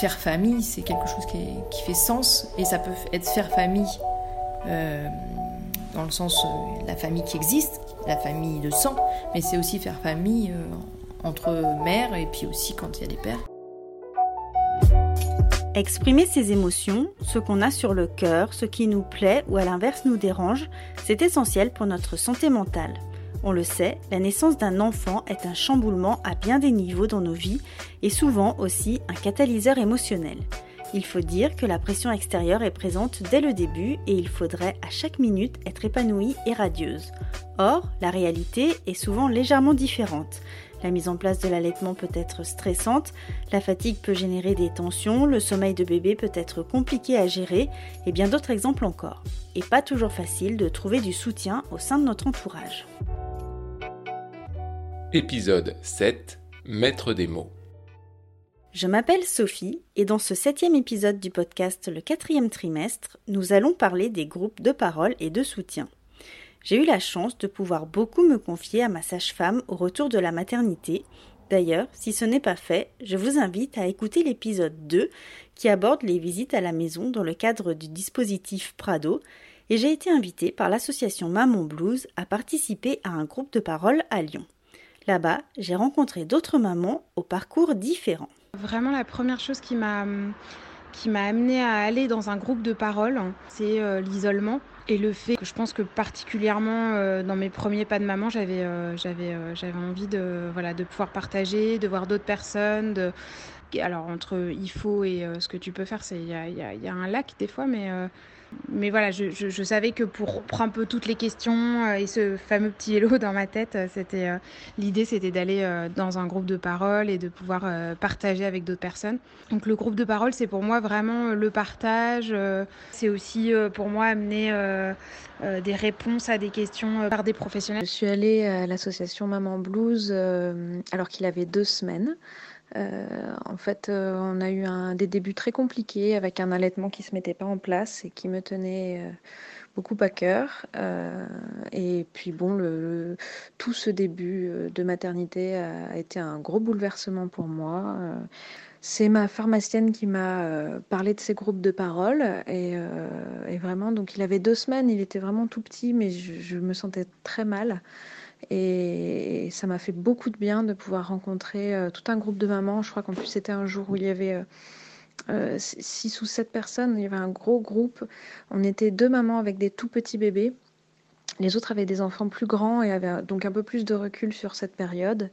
Faire famille, c'est quelque chose qui, fait sens et ça peut être faire famille euh, dans le sens euh, la famille qui existe, la famille de sang, mais c'est aussi faire famille euh, entre mères et puis aussi quand il y a des pères. Exprimer ses émotions, ce qu'on a sur le cœur, ce qui nous plaît ou à l'inverse nous dérange, c'est essentiel pour notre santé mentale. On le sait, la naissance d'un enfant est un chamboulement à bien des niveaux dans nos vies et souvent aussi un catalyseur émotionnel. Il faut dire que la pression extérieure est présente dès le début et il faudrait à chaque minute être épanouie et radieuse. Or, la réalité est souvent légèrement différente. La mise en place de l'allaitement peut être stressante, la fatigue peut générer des tensions, le sommeil de bébé peut être compliqué à gérer et bien d'autres exemples encore. Et pas toujours facile de trouver du soutien au sein de notre entourage. Épisode 7 Maître des mots. Je m'appelle Sophie et dans ce septième épisode du podcast Le quatrième trimestre, nous allons parler des groupes de parole et de soutien. J'ai eu la chance de pouvoir beaucoup me confier à ma sage-femme au retour de la maternité. D'ailleurs, si ce n'est pas fait, je vous invite à écouter l'épisode 2 qui aborde les visites à la maison dans le cadre du dispositif Prado et j'ai été invitée par l'association Maman Blues à participer à un groupe de parole à Lyon. Là-bas, j'ai rencontré d'autres mamans au parcours différent. Vraiment la première chose qui m'a qui m'a amené à aller dans un groupe de parole, c'est euh, l'isolement et le fait que je pense que particulièrement euh, dans mes premiers pas de maman, j'avais euh, j'avais j'avais envie de voilà de pouvoir partager, de voir d'autres personnes. Alors entre il faut et ce que tu peux faire, c'est il y y a, un lac des fois, mais mais voilà, je, savais que pour prendre un peu toutes les questions euh, et ce fameux petit hello dans ma tête, euh, c'était euh, l'idée, c'était d'aller dans un groupe de parole et de pouvoir partager avec d'autres personnes. Donc le groupe de parole, c'est pour moi vraiment le partage. c'est aussi pour moi amener des réponses à des questions par des professionnels. Je suis allée à l'association Maman Blues alors qu'il avait deux semaines. Euh, en fait, euh, on a eu un, des débuts très compliqués avec un allaitement qui ne se mettait pas en place et qui me tenait euh, beaucoup à cœur. et puis bon, tout ce début de maternité a été un gros bouleversement pour moi. c'est ma pharmacienne qui m'a parlé de ces groupes de parole et, vraiment, donc il avait deux semaines, il était vraiment tout petit, mais je me sentais très mal. Et ça m'a fait beaucoup de bien de pouvoir rencontrer euh, tout un groupe de mamans. Je crois qu'en plus, c'était un jour où il y avait euh, euh, six ou sept personnes. Il y avait un gros groupe. On était deux mamans avec des tout petits bébés. Les autres avaient des enfants plus grands et avaient donc un peu plus de recul sur cette période.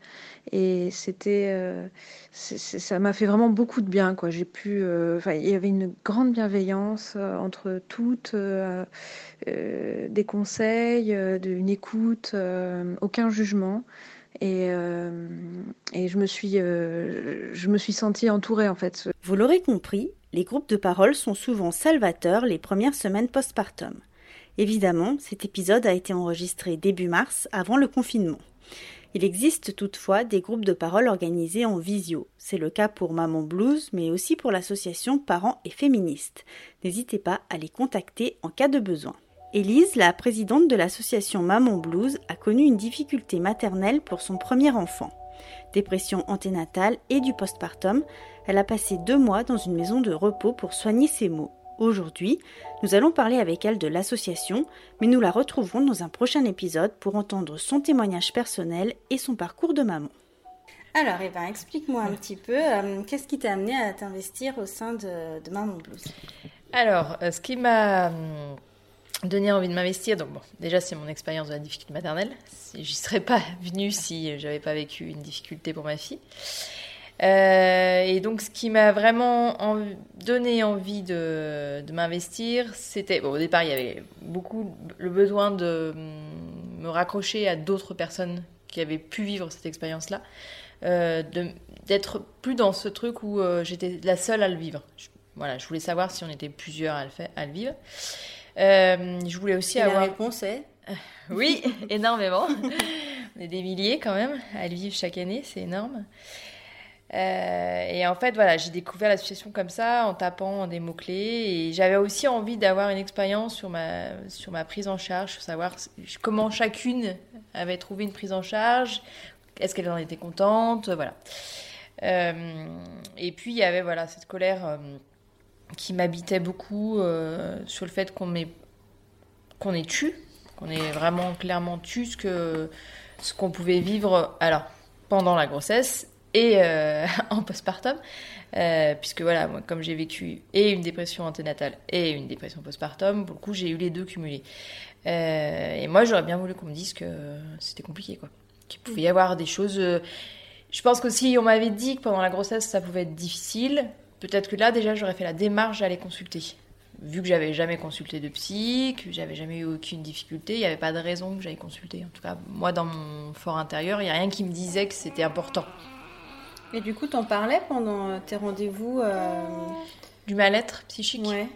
Et c'était, euh, ça m'a fait vraiment beaucoup de bien. Quoi. J'ai pu, euh, il y avait une grande bienveillance euh, entre toutes, des conseils, une écoute, aucun jugement. Et, et, je me suis, je me suis sentie entourée en fait. Vous l'aurez compris, les groupes de parole sont souvent salvateurs les premières semaines postpartum. Évidemment, cet épisode a été enregistré début mars, avant le confinement. Il existe toutefois des groupes de parole organisés en visio. C'est le cas pour Maman Blues, mais aussi pour l'association Parents et Féministes. N'hésitez pas à les contacter en cas de besoin. Élise, la présidente de l'association Maman Blues, a connu une difficulté maternelle pour son premier enfant. Dépression anténatale et du postpartum, elle a passé deux mois dans une maison de repos pour soigner ses maux. Aujourd'hui, nous allons parler avec elle de l'association, mais nous la retrouverons dans un prochain épisode pour entendre son témoignage personnel et son parcours de maman. Alors, Eva, explique-moi un petit peu, euh, qu'est-ce qui t'a amené à t'investir au sein de, Maman Blues? Alors, euh, ce qui m'a hum, donné envie de m'investir, donc bon, déjà c'est mon expérience de la difficulté maternelle. J'y serais pas venue si j'avais pas vécu une difficulté pour ma fille. Euh, et donc, ce qui m'a vraiment donné envie de, m'investir, c'était, bon, au départ, il y avait beaucoup le besoin de me raccrocher à d'autres personnes qui avaient pu vivre cette expérience-là, euh, d'être plus dans ce truc où euh, j'étais la seule à le vivre. voilà, je voulais savoir si on était plusieurs à le, faire, à le vivre. je voulais aussi avoir. La réponse est Oui, énormément. on est des milliers quand même à le vivre chaque année, c'est énorme. Euh, et en fait, voilà, j'ai découvert l'association comme ça, en tapant des mots-clés. Et j'avais aussi envie d'avoir une expérience sur ma, sur ma prise en charge, savoir comment chacune avait trouvé une prise en charge, est-ce qu'elle en était contente, voilà. et puis il y avait voilà cette colère qui m'habitait beaucoup sur le fait qu'on m'ait qu'on ait tu, qu'on ait vraiment clairement tu ce que ce qu'on pouvait vivre alors pendant la grossesse et en postpartum. Euh, puisque voilà, moi, comme j'ai vécu et une dépression anténatale et une dépression postpartum, pour le coup, j'ai eu les deux cumulés. Euh, et moi, j'aurais bien voulu qu'on me dise que c'était compliqué, quoi. Qu'il pouvait y avoir des choses. Euh, je pense que si on m'avait dit que pendant la grossesse, ça pouvait être difficile, peut-être que là, déjà, j'aurais fait la démarche d'aller consulter. Vu que j'avais jamais consulté de psy, que j'avais jamais eu aucune difficulté, il n'y avait pas de raison que j'aille consulter. En tout cas, moi, dans mon fort intérieur, il n'y a rien qui me disait que c'était important. Et du coup, t'en parlais pendant euh, tes rendez-vous euh, Du mal-être psychique Ouais.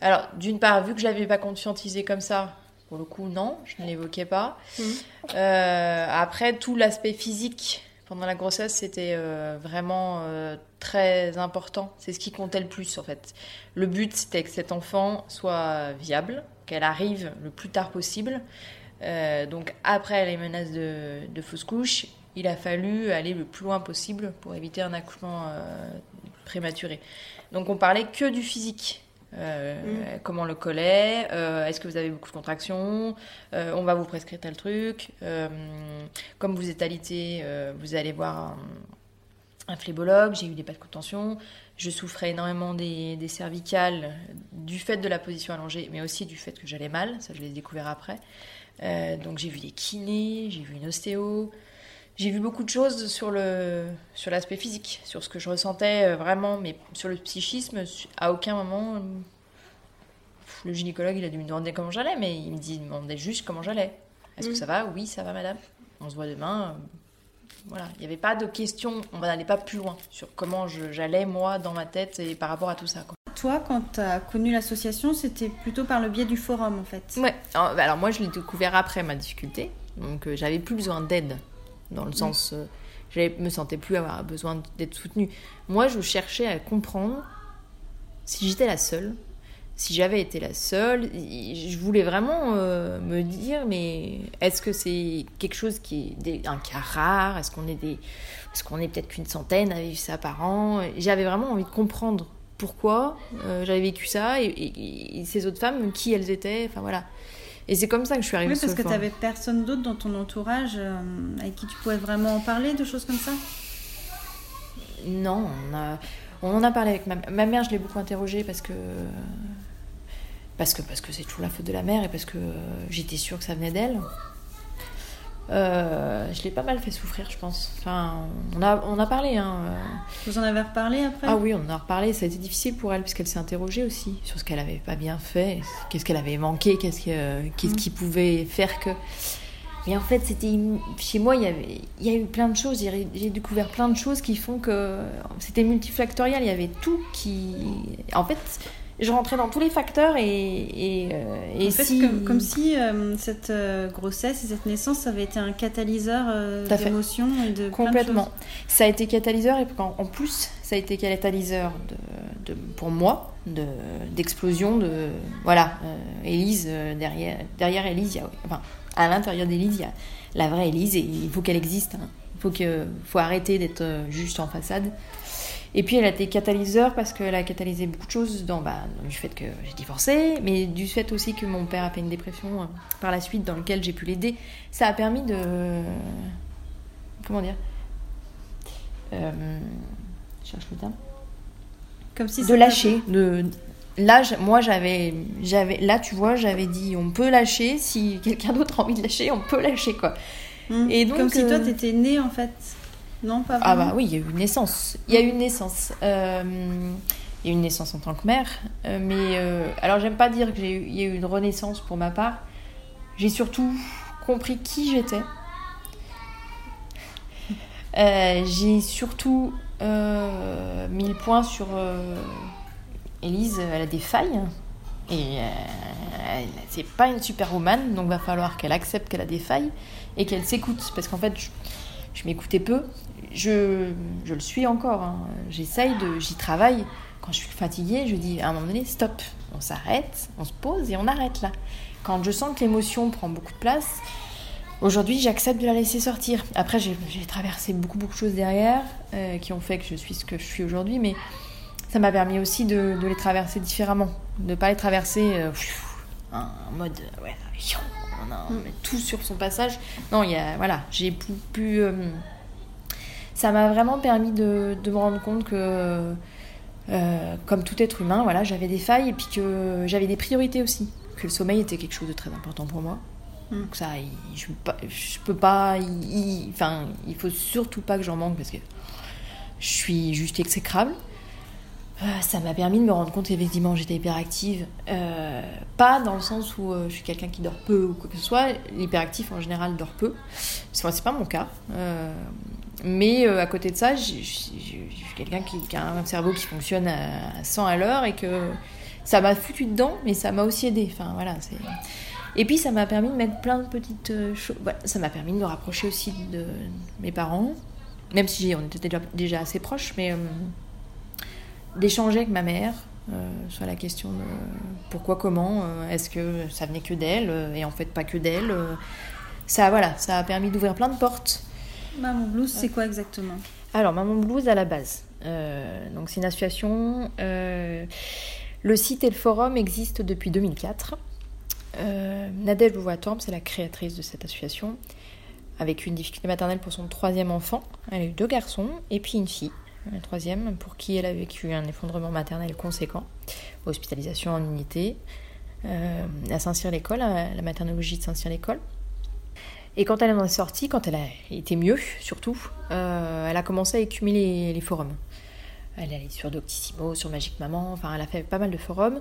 Alors, d'une part, vu que je l'avais pas conscientisé comme ça, pour le coup, non, je ne l'évoquais pas. Mmh. Euh, après, tout l'aspect physique pendant la grossesse, c'était vraiment très important. C'est ce qui comptait le plus, en fait. Le but, c'était que cet enfant soit viable, qu'elle arrive le plus tard possible. donc, après les menaces de, de fausse couche, il a fallu aller le plus loin possible pour éviter un accouchement euh, prématuré. Donc on parlait que du physique. Euh, mm. Comment le collet euh, Est-ce que vous avez beaucoup de contractions On va vous prescrire tel truc. comme vous êtes alité, vous allez voir un, phlébologue. J'ai eu des pas de contention. Je souffrais énormément des, des, cervicales du fait de la position allongée, mais aussi du fait que j'allais mal. Ça, je l'ai découvert après. donc j'ai vu des kinés, j'ai vu une ostéo j'ai vu beaucoup de choses sur le sur l'aspect physique, sur ce que je ressentais euh, vraiment, mais sur le psychisme, à aucun moment, euh, le gynécologue il a dû me demander comment j'allais, mais il me, dit, il me demandait juste comment j'allais. Est-ce que mm. ça va? Oui, ça va, madame. On se voit demain. Euh, voilà, il n'y avait pas de question, on n'allait pas plus loin sur comment j'allais moi dans ma tête et par rapport à tout ça. Toi, quand tu as connu l'association, c'était plutôt par le biais du forum en fait. Ouais, alors, alors moi je l'ai découvert après ma difficulté, donc j'avais plus besoin d'aide dans le sens, euh, je me sentais plus avoir besoin d'être soutenue. Moi, je cherchais à comprendre si j'étais la seule, si j'avais été la seule. Je voulais vraiment euh, me dire, mais est-ce que c'est quelque chose qui est un cas rare? Est-ce qu'on est des, est-ce qu'on est peut-être qu'une centaine à vivre ça par an? J'avais vraiment envie de comprendre pourquoi euh, j'avais vécu ça et, ces autres femmes, qui elles étaient. Enfin voilà. Et c'est comme ça que je suis arrivée Oui, parce que tu n'avais personne d'autre dans ton entourage euh, avec qui tu pouvais vraiment en parler, de choses comme ça? Non, on, a, on en a parlé avec ma, ma mère, je l'ai beaucoup interrogée parce que parce que parce que c'est toujours la faute de la mère et parce que j'étais sûre que ça venait d'elle. Euh, je l'ai pas mal fait souffrir, je pense. Enfin, on a, on a parlé. Hein. Vous en avez reparlé après? Ah oui, on en a reparlé. Ça a été difficile pour elle, puisqu'elle s'est interrogée aussi sur ce qu'elle avait pas bien fait, qu'est-ce qu'elle avait manqué, qu'est-ce, que, qu'est-ce mm. qui pouvait faire que. Mais en fait, c'était chez moi, il y avait, il y a eu plein de choses. J'ai découvert plein de choses qui font que c'était multifactoriel. Il y avait tout qui, en fait, je rentrais dans tous les facteurs et, et, euh, en fait, si... comme, si euh, cette euh, grossesse et cette naissance avait été un catalyseur d'émotions et de complètement. ça a été catalyseur et en, plus ça a été catalyseur de, de pour moi de d'explosion de voilà Élise derrière derrière Élise enfin à l'intérieur d'Élise il y a la vraie Élise et il faut qu'elle existe. Hein. Il faut que faut arrêter d'être juste en façade. Et puis elle a été catalyseur parce qu'elle a catalysé beaucoup de choses dans, bah, du fait que j'ai divorcé, mais du fait aussi que mon père a fait une dépression euh, par la suite dans lequel j'ai pu l'aider. Ça a permis de. Comment dire euh, Je cherche le terme. Comme si de lâcher. De, là, moi, j'avais, j'avais, là, tu vois, j'avais dit, on peut lâcher. Si quelqu'un d'autre a envie de lâcher, on peut lâcher, quoi. Mmh. Et donc, Comme si toi, euh, t'étais née, en fait. Non, pas Ah bah oui, il y a eu une naissance. Il y a eu une naissance. Euh, il y a eu une naissance en tant que mère. Euh, mais euh, alors, j'aime pas dire qu'il y a eu une renaissance pour ma part. J'ai surtout compris qui j'étais. j'ai surtout mis le point sur Elise. Elle a des failles. Et c'est pas une superwoman, donc va falloir qu'elle accepte qu'elle a des failles et qu'elle s'écoute. Parce qu'en fait, je, je m'écoutais peu je, je, le suis encore. Hein. J'essaye de, j'y travaille. Quand je suis fatiguée, je dis à un moment donné, stop, on s'arrête, on se pose et on arrête là. Quand je sens que l'émotion prend beaucoup de place, Aujourd'hui, j'accepte de la laisser sortir. Après, j'ai traversé beaucoup, beaucoup de choses derrière euh, qui ont fait que je suis ce que je suis aujourd'hui, mais ça m'a permis aussi de, les traverser différemment. De ne pas les traverser euh, en mode, ouais, on a mm. tout sur son passage. Non, il y a, voilà, j'ai pu. Euh, ça m'a vraiment permis de, de, me rendre compte que, comme tout être humain, voilà, j'avais des failles et puis que j'avais des priorités aussi. Que le sommeil était quelque chose de très important pour moi donc ça, je peux pas, je peux pas il, enfin, il faut surtout pas que j'en manque parce que je suis juste exécrable. Euh, ça m'a permis de me rendre compte qu'effectivement j'étais hyperactive. Euh, pas dans le sens où euh, je suis quelqu'un qui dort peu ou quoi que ce soit. L'hyperactif en général dort peu. C'est pas mon cas. mais à côté de ça, je suis quelqu'un qui, a un cerveau qui fonctionne à, 100 à l'heure et que ça m'a foutu dedans, mais ça m'a aussi aidé. Enfin voilà. Et puis ça m'a permis de mettre plein de petites choses. ça m'a permis de me rapprocher aussi de mes parents, même si on était déjà, assez proches, mais d'échanger avec ma mère euh, sur la question de pourquoi, comment, est-ce que ça venait que d'elle, et en fait pas que d'elle. ça, voilà, ça a permis d'ouvrir plein de portes. Maman Blues, c'est quoi exactement? Alors, Maman Blues à la base. donc c'est une association. le site et le forum existent depuis 2004. Euh, Nadège Louvois-Torbe, c'est la créatrice de cette association, avec une difficulté maternelle pour son troisième enfant. Elle a eu deux garçons et puis une fille, la troisième, pour qui elle a vécu un effondrement maternel conséquent, hospitalisation en unité, euh, à Saint-Cyr-l'École, à la maternologie de Saint-Cyr-l'École. Et quand elle en est sortie, quand elle a été mieux, surtout, euh, elle a commencé à écumer les, forums. Elle est allée sur Doctissimo, sur Magique Maman, enfin elle a fait pas mal de forums.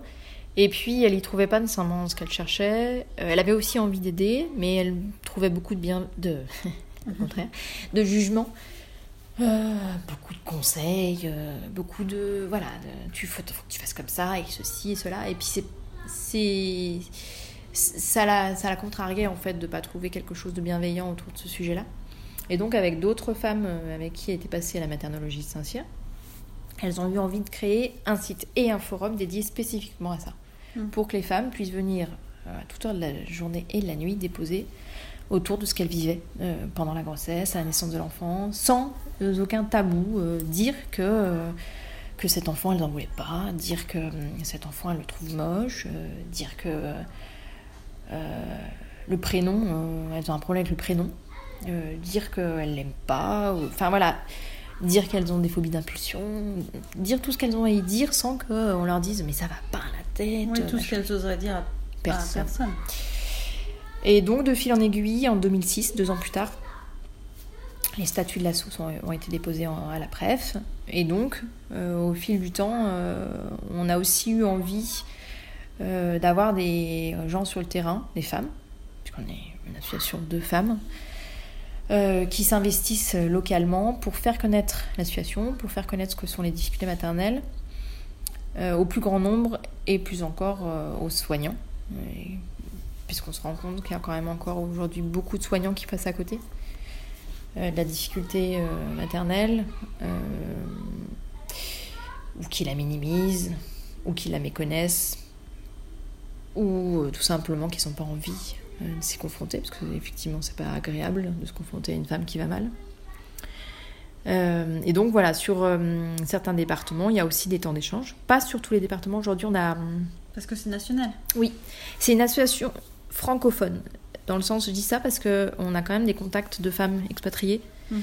Et puis, elle y trouvait pas nécessairement ce qu'elle cherchait. Euh, elle avait aussi envie d'aider, mais elle trouvait beaucoup de bien, de, au contraire, de jugement, euh, beaucoup de conseils, euh, beaucoup de, voilà, tu faut, faut, que tu fasses comme ça et ceci et cela. Et puis c'est, c'est, ça la, ça la contrariait en fait de pas trouver quelque chose de bienveillant autour de ce sujet-là. Et donc avec d'autres femmes avec qui elle était passée à la maternologie de Saint-Cyr, elles ont eu envie de créer un site et un forum dédié spécifiquement à ça. Mm. pour que les femmes puissent venir euh, à toute heure de la journée et de la nuit déposer autour de ce qu'elles vivaient euh, pendant la grossesse, à la naissance de l'enfant, sans euh, aucun tabou, dire que, que cet enfant, elles n'en voulaient pas, dire que cet enfant, elles le trouvent moche, dire que le prénom, elles ont un problème avec le prénom, dire qu'elles l'aiment pas, enfin voilà, dire qu'elles ont des phobies d'impulsion, dire tout ce qu'elles ont à y dire sans qu'on leur dise mais ça va pas la tête. Oui, tout ce qu'elles oseraient dire à personne. Et donc de fil en aiguille, en 2006, deux ans plus tard, les statuts de l'assaut ont été déposés à la PREF. Et donc, euh, au fil du temps, euh, on a aussi eu envie euh, d'avoir des gens sur le terrain, des femmes, puisqu'on est une association de femmes, euh, qui s'investissent localement pour faire connaître la situation, pour faire connaître ce que sont les difficultés maternelles euh, au plus grand nombre et plus encore euh, aux soignants. Puisqu'on se rend compte qu'il y a quand même encore aujourd'hui beaucoup de soignants qui passent à côté de la difficulté maternelle, ou qui la minimisent, ou qui la méconnaissent, ou tout simplement qui ne sont pas en vie de euh, s'y confronter, parce que effectivement c'est pas agréable de se confronter à une femme qui va mal. Euh, et donc voilà, sur euh, certains départements, il y a aussi des temps d'échange. Pas sur tous les départements. Aujourd'hui, on a. Parce que c'est national. Oui, c'est une association francophone. Dans le sens, je dis ça parce que on a quand même des contacts de femmes expatriées. Mm.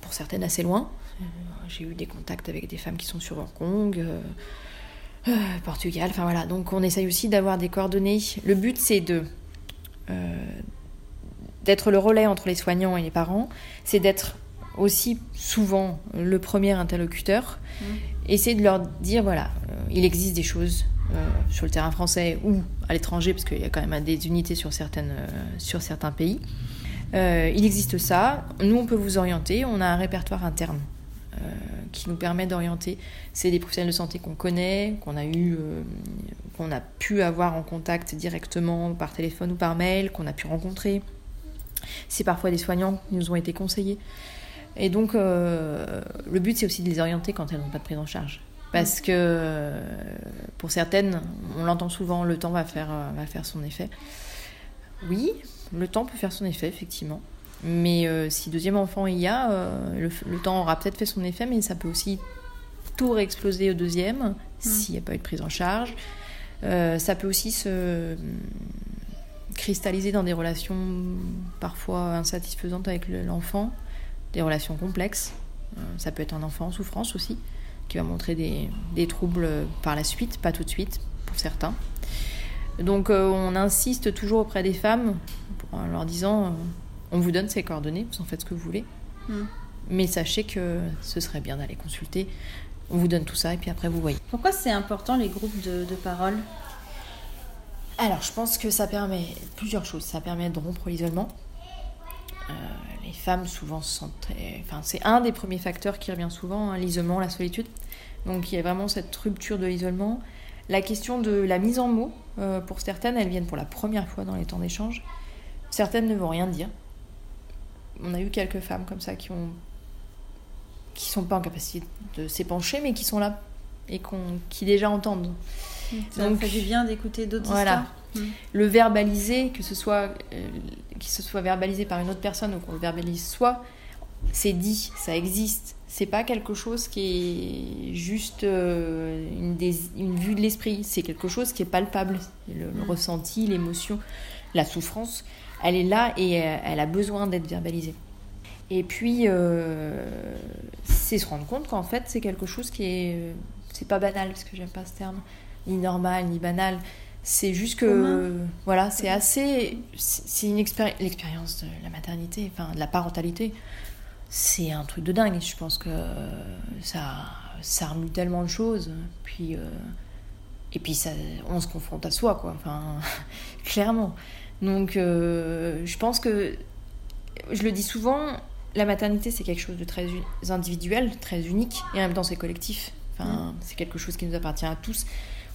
pour certaines assez loin. J'ai eu des contacts avec des femmes qui sont sur Hong Kong. Euh, Portugal, enfin voilà. Donc on essaye aussi d'avoir des coordonnées. Le but c'est de euh, d'être le relais entre les soignants et les parents, c'est d'être aussi souvent le premier interlocuteur, mmh. essayer de leur dire voilà, euh, il existe des choses sur le terrain français ou à l'étranger, parce qu'il y a quand même des unités sur, certaines, sur certains pays. il existe ça, nous on peut vous orienter, on a un répertoire interne qui nous permet d'orienter. C'est des professionnels de santé qu'on connaît, qu'on a eu, euh, qu'on a pu avoir en contact directement par téléphone ou par mail, qu'on a pu rencontrer. C'est parfois des soignants qui nous ont été conseillés. Et donc, euh, le but, c'est aussi de les orienter quand elles n'ont pas de prise en charge. Parce que pour certaines, on l'entend souvent, le temps va faire, va faire son effet. Oui, le temps peut faire son effet, effectivement. Mais euh, si deuxième enfant il y a, euh, le, le temps aura peut-être fait son effet, mais ça peut aussi tout réexploser au deuxième s'il n'y a pas eu de prise en charge. Euh, ça peut aussi se cristalliser dans des relations parfois insatisfaisantes avec le- l'enfant, des relations complexes. Euh, ça peut être un enfant en souffrance aussi, qui va montrer des, des troubles par la suite, pas tout de suite pour certains. Donc euh, on insiste toujours auprès des femmes en leur disant euh, on vous donne ces coordonnées, vous en faites ce que vous voulez. Mm. Mais sachez que ce serait bien d'aller consulter. On vous donne tout ça et puis après vous voyez. Pourquoi c'est important les groupes de, de parole? Alors, je pense que ça permet plusieurs choses. Ça permet de rompre l'isolement. Euh, les femmes, souvent, se sentent très... Enfin, c'est un des premiers facteurs qui revient souvent, hein, l'isolement, la solitude. Donc, il y a vraiment cette rupture de l'isolement. La question de la mise en mots, euh, pour certaines, elles viennent pour la première fois dans les temps d'échange. Certaines ne vont rien dire. On a eu quelques femmes comme ça qui ont qui sont pas en capacité de s'épancher, mais qui sont là et qu'on- qui déjà entendent. Ça Donc- fait du bien d'écouter d'autres Voilà. histoires. Mm. le verbaliser, que ce soit euh, qu'il se soit verbalisé par une autre personne ou qu'on le verbalise soi, c'est dit, ça existe. C'est pas quelque chose qui est juste euh, une, vue de l'esprit. C'est quelque chose qui est palpable. Le, le Mm. ressenti, l'émotion, la souffrance, elle est là et euh, elle a besoin d'être verbalisée. Et puis, euh, c'est se rendre compte qu'en fait, c'est quelque chose qui est. euh, C'est pas banal, parce que j'aime pas ce terme, ni normal, ni banal. C'est juste que. Voilà, c'est assez. C'est une expérience. L'expérience de la maternité, enfin, de la parentalité, c'est un truc de dingue. Je pense que ça, ça remue tellement de choses. Puis. euh, et puis, ça, on se confronte à soi, quoi. Enfin, clairement. Donc, euh, je pense que. Je le dis souvent, la maternité, c'est quelque chose de très individuel, très unique, et en même temps, c'est collectif. Enfin, c'est quelque chose qui nous appartient à tous.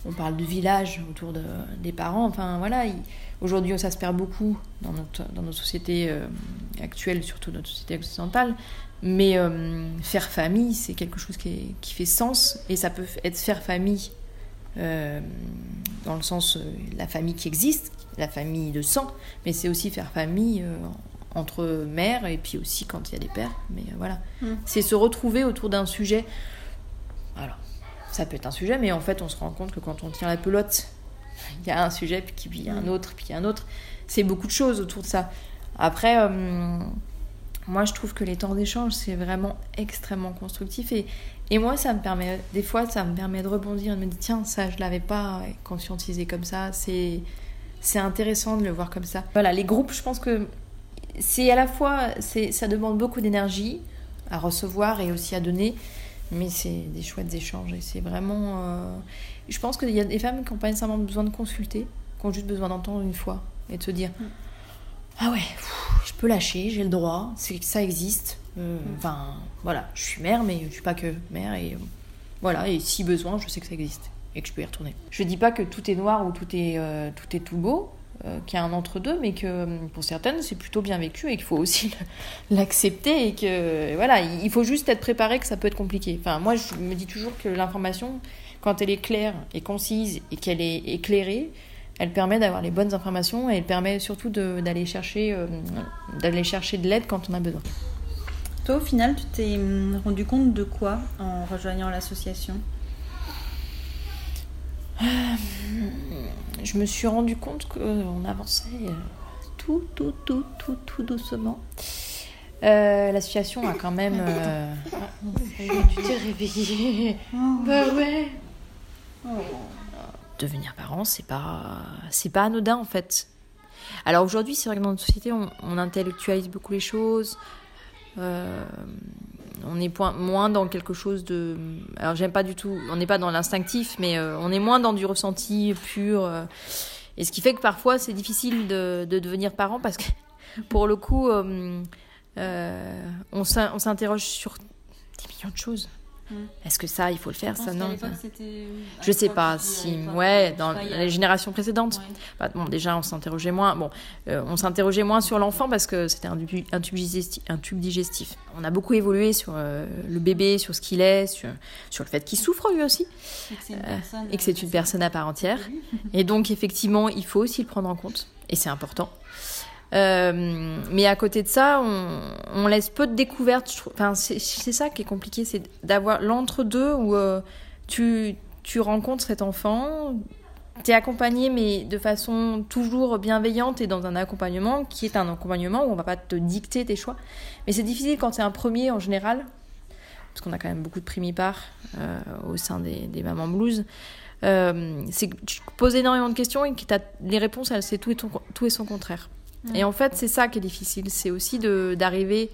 On parle de village autour de- des parents. Enfin, voilà. il- Aujourd'hui, ça se perd beaucoup dans notre, dans notre société euh, actuelle, surtout notre société occidentale. Mais euh, faire famille, c'est quelque chose qui, est- qui fait sens. Et ça peut être faire famille euh, dans le sens la famille qui existe, la famille de sang, mais c'est aussi faire famille entre mères et puis aussi quand il y a des pères. Mais voilà, Mm. c'est se retrouver autour d'un sujet. Alors, ça peut être un sujet, mais en fait, on se rend compte que quand on tient la pelote, il y a un sujet, puis il y a un autre, puis il y a un autre. C'est beaucoup de choses autour de ça. Après, euh, moi, je trouve que les temps d'échange, c'est vraiment extrêmement constructif. Et, et moi, ça me permet, des fois, ça me permet de rebondir, de me dire, tiens, ça, je l'avais pas conscientisé comme ça. C'est, c'est intéressant de le voir comme ça. Voilà, les groupes, je pense que c'est à la fois, c'est, ça demande beaucoup d'énergie à recevoir et aussi à donner, mais c'est des chouettes échanges et c'est vraiment. euh, Je pense qu'il y a des femmes qui n'ont pas nécessairement besoin de consulter, qui ont juste besoin d'entendre une fois et de se dire Ah ouais, pff, je peux lâcher, j'ai le droit, c'est ça existe. Euh, Enfin, voilà, je suis mère, mais je suis pas que mère et euh, voilà, et si besoin, je sais que ça existe et que je peux y retourner. Je dis pas que tout est noir ou tout est, euh, tout est tout beau, euh, qu'il y a un entre-deux, mais que euh, pour certaines, c'est plutôt bien vécu et qu'il faut aussi l'accepter et que voilà, il faut juste être préparé que ça peut être compliqué. Enfin, moi, je me dis toujours que l'information, quand elle est claire et concise et qu'elle est éclairée, elle permet d'avoir les bonnes informations et elle permet surtout d'aller chercher, euh, d'aller chercher de l'aide quand on a besoin. Toi, au final, tu t'es hum, rendu compte de quoi en rejoignant l'association? Je me suis rendu compte qu'on avançait euh, tout, tout, tout, tout, tout doucement. Euh, L'association a quand même. euh, ah, tu t'es réveillée. Bah ouais. Devenir parent, c'est pas, c'est pas anodin en fait. Alors aujourd'hui, c'est vrai que dans notre société, on, on intellectualise beaucoup les choses. Euh, on est moins dans quelque chose de. Alors j'aime pas du tout. On n'est pas dans l'instinctif, mais euh, on est moins dans du ressenti pur. euh, et ce qui fait que parfois c'est difficile de, de devenir parent parce que pour le coup, euh, on s'interroge sur des millions de choses. Mm. Est-ce que ça, il faut le faire, ça non ça-. Je sais pas si, ouais, dans les générations précédentes. Bah, bon, déjà, on s'interrogeait moins. Bon, euh, on s'interrogeait moins sur l'enfant parce que c'était un, tube- un, tube digestif, un tube digestif. On a beaucoup évolué sur euh, le bébé, sur ce qu'il est, sur, sur le fait qu'il souffre lui aussi, et que c'est une personne à part entière. Et donc, effectivement, il faut aussi le prendre en compte, et c'est important. Euh, mais à côté de ça, on, laisse peu de découvertes. Enfin, c'est ça qui est compliqué, c'est d'avoir l'entre-deux où euh, tu, rencontres cet enfant, tu es accompagné, mais de façon toujours bienveillante et dans un accompagnement qui est un accompagnement où on va pas te dicter tes choix. Mais c'est difficile quand c'est un premier en général, parce qu'on a quand même beaucoup de primipares euh, au sein des, mamans blues. Euh, c'est que tu poses énormément de questions et que les réponses, c'est tout tout et son contraire. Et en fait, c'est ça qui est difficile. C'est aussi d'arriver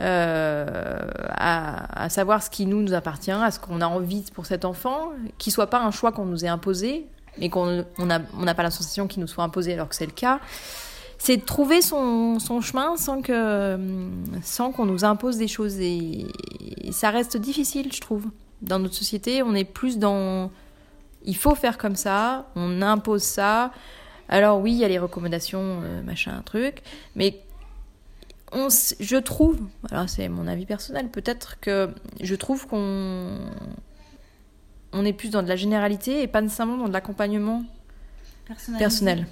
euh, à, à savoir ce qui nous, nous appartient, à ce qu'on a envie pour cet enfant, qui soit pas un choix qu'on nous ait imposé, mais qu'on on a- on n'a pas la sensation qu'il nous soit imposé alors que c'est le cas. C'est de trouver son, son chemin sans que sans qu'on nous impose des choses. Et ça reste difficile, je trouve. Dans notre société, on est plus dans il faut faire comme ça, on impose ça. Alors oui, il y a les recommandations, euh, machin, truc, mais on, je trouve, alors c'est mon avis personnel, peut-être que je trouve qu'on on est plus dans de la généralité et pas nécessairement dans de l'accompagnement personnel.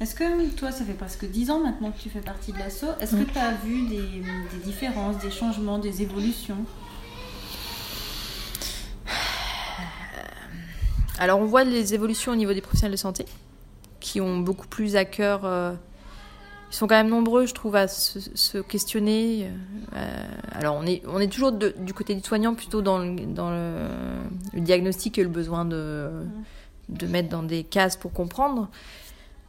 Est-ce que toi, ça fait presque 10 ans maintenant que tu fais partie de l'asso, est-ce que tu as vu des, des différences, des changements, des évolutions? Alors on voit les évolutions au niveau des professionnels de santé qui ont beaucoup plus à cœur. euh, ils sont quand même nombreux, je trouve, à se, se questionner. euh, alors on est, on est toujours de- du côté du soignant plutôt dans le, dans le, le diagnostic et le besoin de, de mettre dans des cases pour comprendre.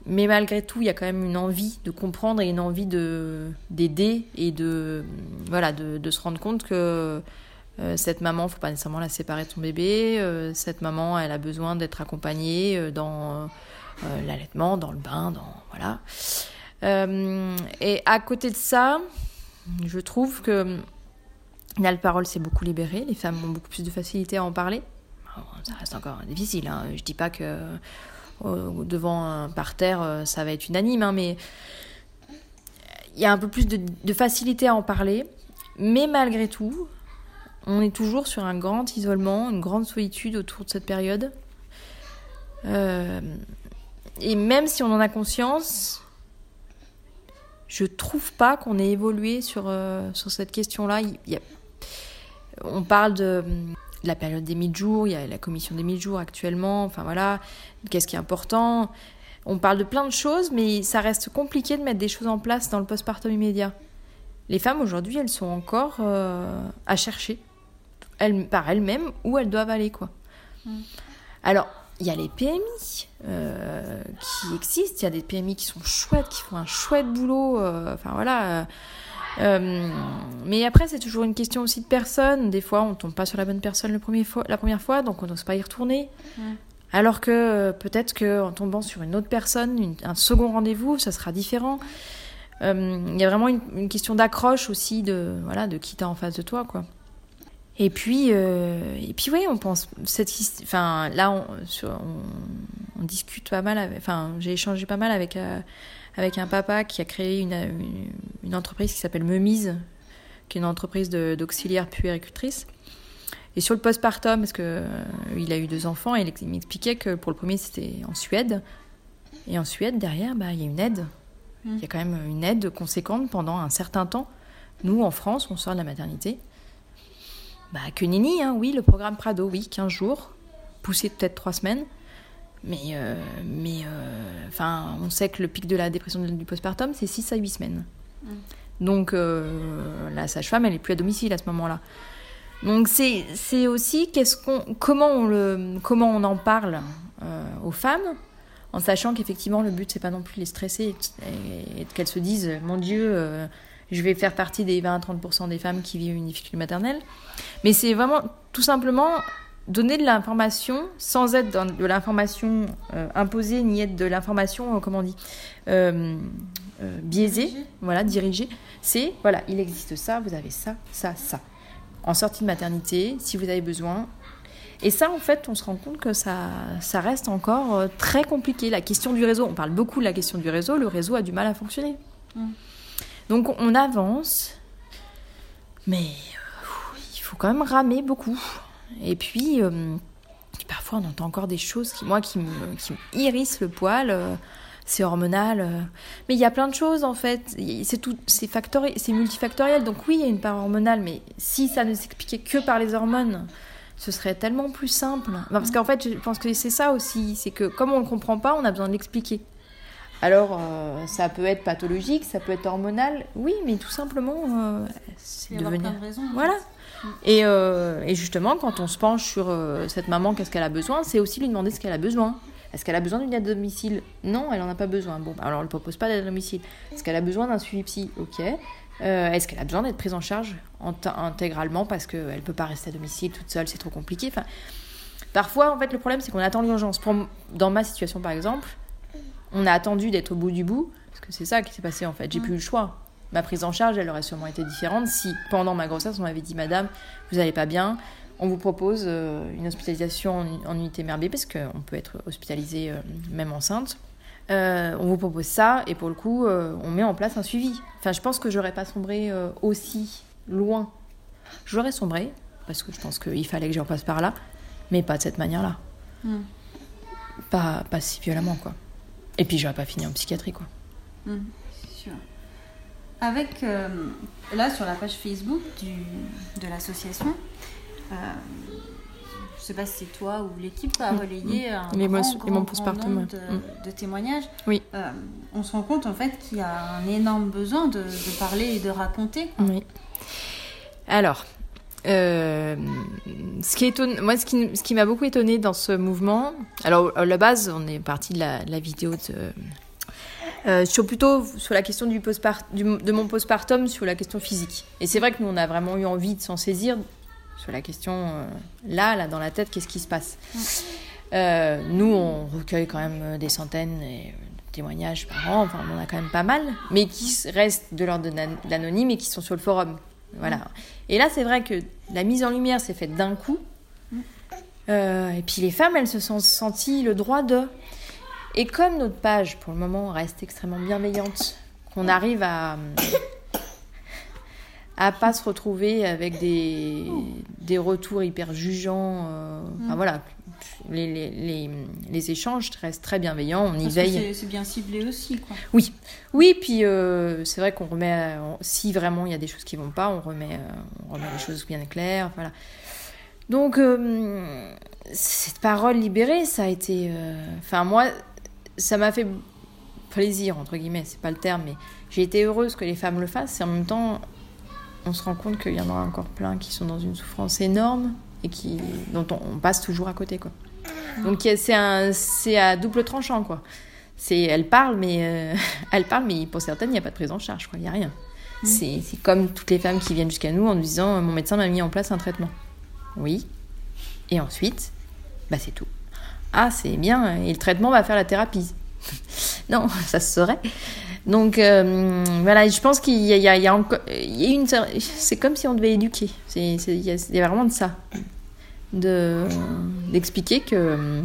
Mais malgré tout, il y a quand même une envie de comprendre et une envie de d'aider et de voilà de, de se rendre compte que euh, cette maman, faut pas nécessairement la séparer de son bébé. euh, cette maman, elle a besoin d'être accompagnée euh, dans euh, l'allaitement, dans le bain, dans voilà. Euh, et à côté de ça, je trouve que là, le parole s'est beaucoup libéré. Les femmes ont beaucoup plus de facilité à en parler. Ça reste encore difficile. Hein. Je dis pas que euh, devant un parterre, euh, ça va être unanime, hein, mais il y a un peu plus de, facilité à en parler. Mais malgré tout, on est toujours sur un grand isolement, une grande solitude autour de cette période. Euh, et même si on en a conscience, je trouve pas qu'on ait évolué sur, euh, sur cette question-là. On parle de, de la période des 1000 jours, il y a la commission des 1000 jours actuellement, enfin voilà, qu'est-ce qui est important. On parle de plein de choses, mais ça reste compliqué de mettre des choses en place dans le postpartum immédiat. Les femmes aujourd'hui, elles sont encore euh, à chercher elles, par elles-mêmes où elles doivent aller. quoi. Alors, il y a les PMI euh, qui existent, il y a des PMI qui sont chouettes, qui font un chouette boulot. euh, Enfin voilà. euh, mais après, c'est toujours une question aussi de personne. Des fois, on tombe pas sur la bonne personne le premier fois, la première fois, donc on n'ose pas y retourner. Alors que peut-être que en tombant sur une autre personne, une- un second rendez-vous, ça sera différent. Il y a vraiment une, une question d'accroche aussi de voilà de qui t'as en face de toi quoi. Et puis euh, et puis oui, on pense cette enfin là on, sur- on, on discute pas mal avec- enfin j'ai échangé pas mal avec euh, avec un papa qui a créé une, une, une entreprise qui s'appelle Memise, qui est une entreprise d'auxiliaires puéricultrices. Et sur le postpartum, parce que euh, il a eu deux enfants, et il, il m'expliquait que pour le premier c'était en Suède, et en Suède derrière, bah il y a une aide. Il y a quand même une aide conséquente pendant un certain temps. Nous, en France, on sort de la maternité. Bah, que nini, hein, oui, le programme Prado, oui, 15 jours, poussé peut-être 3 semaines. Mais, euh, mais euh, on sait que le pic de la dépression du postpartum, c'est 6 à 8 semaines. Donc, euh, la sage-femme, elle est plus à domicile à ce moment-là. Donc, c'est aussi qu'est-ce qu'on, comment, on le, comment on en parle aux femmes, en sachant qu'effectivement, le but, c'est pas non plus les stresser et, et qu'elles se disent Mon Dieu, je vais faire partie des 20 à 30% des femmes qui vivent une difficulté maternelle. Mais c'est vraiment tout simplement donner de l'information sans être dans de l'information euh, imposée ni être de l'information, euh, comment on dit, euh, biaisée, voilà, dirigée. C'est, voilà, il existe ça, vous avez ça, ça, ça. En sortie de maternité, si vous avez besoin. Et ça, en fait, on se rend compte que ça, ça reste encore très compliqué. La question du réseau, on parle beaucoup de la question du réseau, le réseau a du mal à fonctionner. Donc on avance, mais euh, il faut quand même ramer beaucoup. Et puis, euh, parfois, on entend encore des choses qui, moi, qui me, qui me hérissent le poil. euh, c'est hormonal. Mais il y a plein de choses en fait. C'est tout, c'est c'est multifactoriel. Donc oui, il y a une part hormonale, mais si ça ne s'expliquait que par les hormones, ce serait tellement plus simple. Enfin, parce qu'en fait, je pense que c'est ça aussi, c'est que comme on le comprend pas, on a besoin de l'expliquer. Alors, euh, ça peut être pathologique, ça peut être hormonal, oui, mais tout simplement, euh, c'est devenir. Voilà. Et, euh, et justement, quand on se penche sur cette maman, qu'est-ce qu'elle a besoin, c'est aussi lui demander ce qu'elle a besoin. Est-ce qu'elle a besoin d'une aide à domicile? Non, elle n'en a pas besoin. Bon, alors on ne propose pas d'aide à domicile. Est-ce qu'elle a besoin d'un suivi psy? Ok. Euh, Est-ce qu'elle a besoin d'être prise en charge int- intégralement parce qu'elle ne peut pas rester à domicile toute seule, c'est trop compliqué? Enfin, Parfois, en fait, le problème, c'est qu'on attend l'urgence. Dans ma situation, par exemple, on a attendu d'être au bout du bout, parce que c'est ça qui s'est passé, en fait. J'ai plus eu le choix. Ma prise en charge, elle aurait sûrement été différente si, pendant ma grossesse, on m'avait dit, Madame, vous n'allez pas bien, on vous propose euh, une hospitalisation en, unité mère bébé, parce qu'on peut être hospitalisé euh, même enceinte. Euh, on vous propose ça, et pour le coup, on met en place un suivi. Enfin, je pense que j'aurais pas sombré aussi loin. J'aurais sombré, parce que je pense qu'il fallait que j'en passe par là, mais pas de cette manière-là. Mm. Pas, pas si violemment, quoi. Et puis, j'aurais pas fini en psychiatrie, quoi. Mhm, sûr. Avec, euh, là, sur la page Facebook du- de l'association, euh, je sais pas si c'est toi ou l'équipe qui a Mm, relayé un Les grand, nombre de, ouais. de témoignages. Oui. Euh, on se rend compte en fait qu'il y a un énorme besoin de, de parler et de raconter. quoi. Oui. Alors, euh, ce qui étonne, moi, ce qui, ce qui m'a beaucoup étonné dans ce mouvement, alors à la base, on est parti de la, de la vidéo de, euh, sur plutôt sur la question du de mon postpartum, sur la question physique. Et c'est vrai que nous, on a vraiment eu envie de s'en saisir sur la question euh, là, là, dans la tête, qu'est-ce qui se passe? Euh, nous, on recueille quand même euh, des centaines et, euh, de témoignages par an, enfin, on en a quand même pas mal, mais qui restent de l'ordre de l'anonyme et qui sont sur le forum. Voilà. Et là, c'est vrai que la mise en lumière s'est faite d'un coup. Euh, et puis les femmes, elles se sont senties le droit de. Et comme notre page, pour le moment, reste extrêmement bienveillante, qu'on arrive à à pas se retrouver avec des, des retours hyper jugeants. euh, Enfin voilà, les, les, les, les échanges restent très bienveillants, on y Parce veille. c'est- bien ciblé aussi. Quoi. Oui, oui, puis euh, c'est vrai qu'on remet, on- si vraiment il y a des choses qui vont pas, on remet, euh, on remet les choses bien claires, voilà. Donc euh, cette parole libérée, ça a été, euh, enfin moi, ça m'a fait plaisir entre guillemets, c'est pas le terme, mais j'ai été heureuse que les femmes le fassent. Et en même temps, on se rend compte qu'il y en aura encore plein qui sont dans une souffrance énorme et qui, dont on, on passe toujours à côté, quoi. Donc c'est à double tranchant, quoi. C'est, elle parle, mais euh, elle parle, mais pour certaines, il n'y a pas de prise en charge. Il n'y a rien. C'est, c'est comme toutes les femmes qui viennent jusqu'à nous en nous disant, mon médecin m'a mis en place un traitement. Oui. Et ensuite, bah c'est tout. Ah, c'est bien. Et le traitement va faire la thérapie. non, ça se saurait. Donc euh, voilà, je pense qu'il y a, il y a- il y une, c'est comme si on devait éduquer. Il y a, il y a vraiment de ça, de d'expliquer que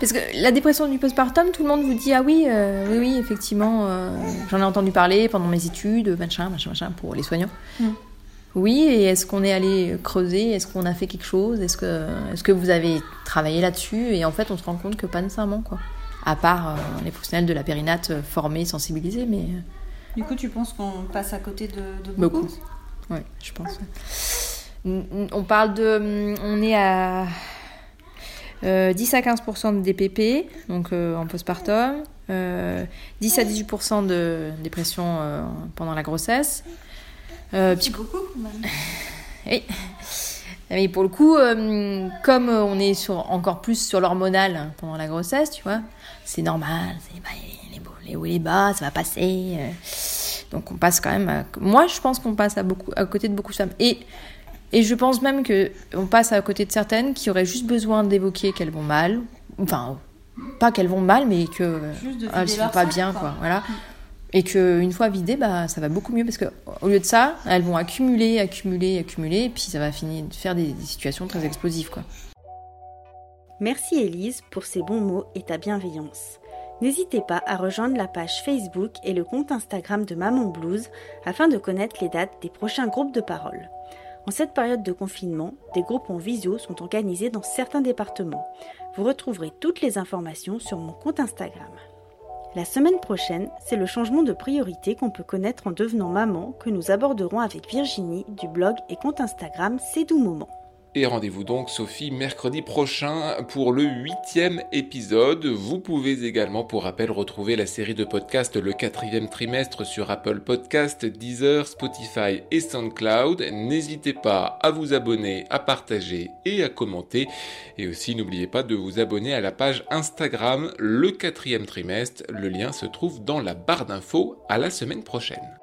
parce que la dépression du postpartum, tout le monde vous dit ah oui, euh, oui, oui, effectivement, euh, j'en ai entendu parler pendant mes études, machin, machin, machin, pour les soignants. Mm. Oui, et est-ce qu'on est allé creuser? Est-ce qu'on a fait quelque chose? Est-ce que, est-ce que vous avez travaillé là-dessus? Et en fait, on se rend compte que pas nécessairement, quoi. À part euh, les professionnels de la périnate formés, sensibilisés, mais Du coup, tu penses qu'on passe à côté de, de Beaucoup. beaucoup, ouais, je pense. ouais. On parle de, on est à euh, 10 à 15% de DPP, donc euh, en postpartum, euh, 10 à 18% de dépression euh, pendant la grossesse. Euh, C'est beaucoup oui. Mais pour le coup, euh, comme euh, on est sur, encore plus sur l'hormonal hein, pendant la grossesse, tu vois, c'est normal, c'est bah, les, hauts et les bas, ça va passer. euh. donc on passe quand même. à- moi, je pense qu'on passe à, beaucoup, à côté de beaucoup de femmes. Et, et je pense même que on passe à côté de certaines qui auraient juste besoin d'évoquer qu'elles vont mal. Enfin, pas qu'elles vont mal, mais que elles sont pas bien, quoi. quoi. Voilà. Et qu'une fois vidées, bah, ça va beaucoup mieux parce que au lieu de ça, elles vont accumuler, accumuler, accumuler, et puis ça va finir de faire des, des situations très explosives, quoi. Merci Élise pour ces bons mots et ta bienveillance. N'hésitez pas à rejoindre la page Facebook et le compte Instagram de Maman Blues afin de connaître les dates des prochains groupes de parole. En cette période de confinement, des groupes en visio sont organisés dans certains départements. Vous retrouverez toutes les informations sur mon compte Instagram. La semaine prochaine, c'est le changement de priorité qu'on peut connaître en devenant maman que nous aborderons avec Virginie du blog et compte Instagram C'est doux moment. Et rendez-vous donc, Sophie, mercredi prochain pour le huitième épisode. Vous pouvez également, pour rappel, retrouver la série de podcasts Le quatrième trimestre sur Apple Podcast, Deezer, Spotify et SoundCloud. N'hésitez pas à vous abonner, à partager et à commenter. Et aussi, n'oubliez pas de vous abonner à la page Instagram Le quatrième trimestre. Le lien se trouve dans la barre d'infos. À la semaine prochaine.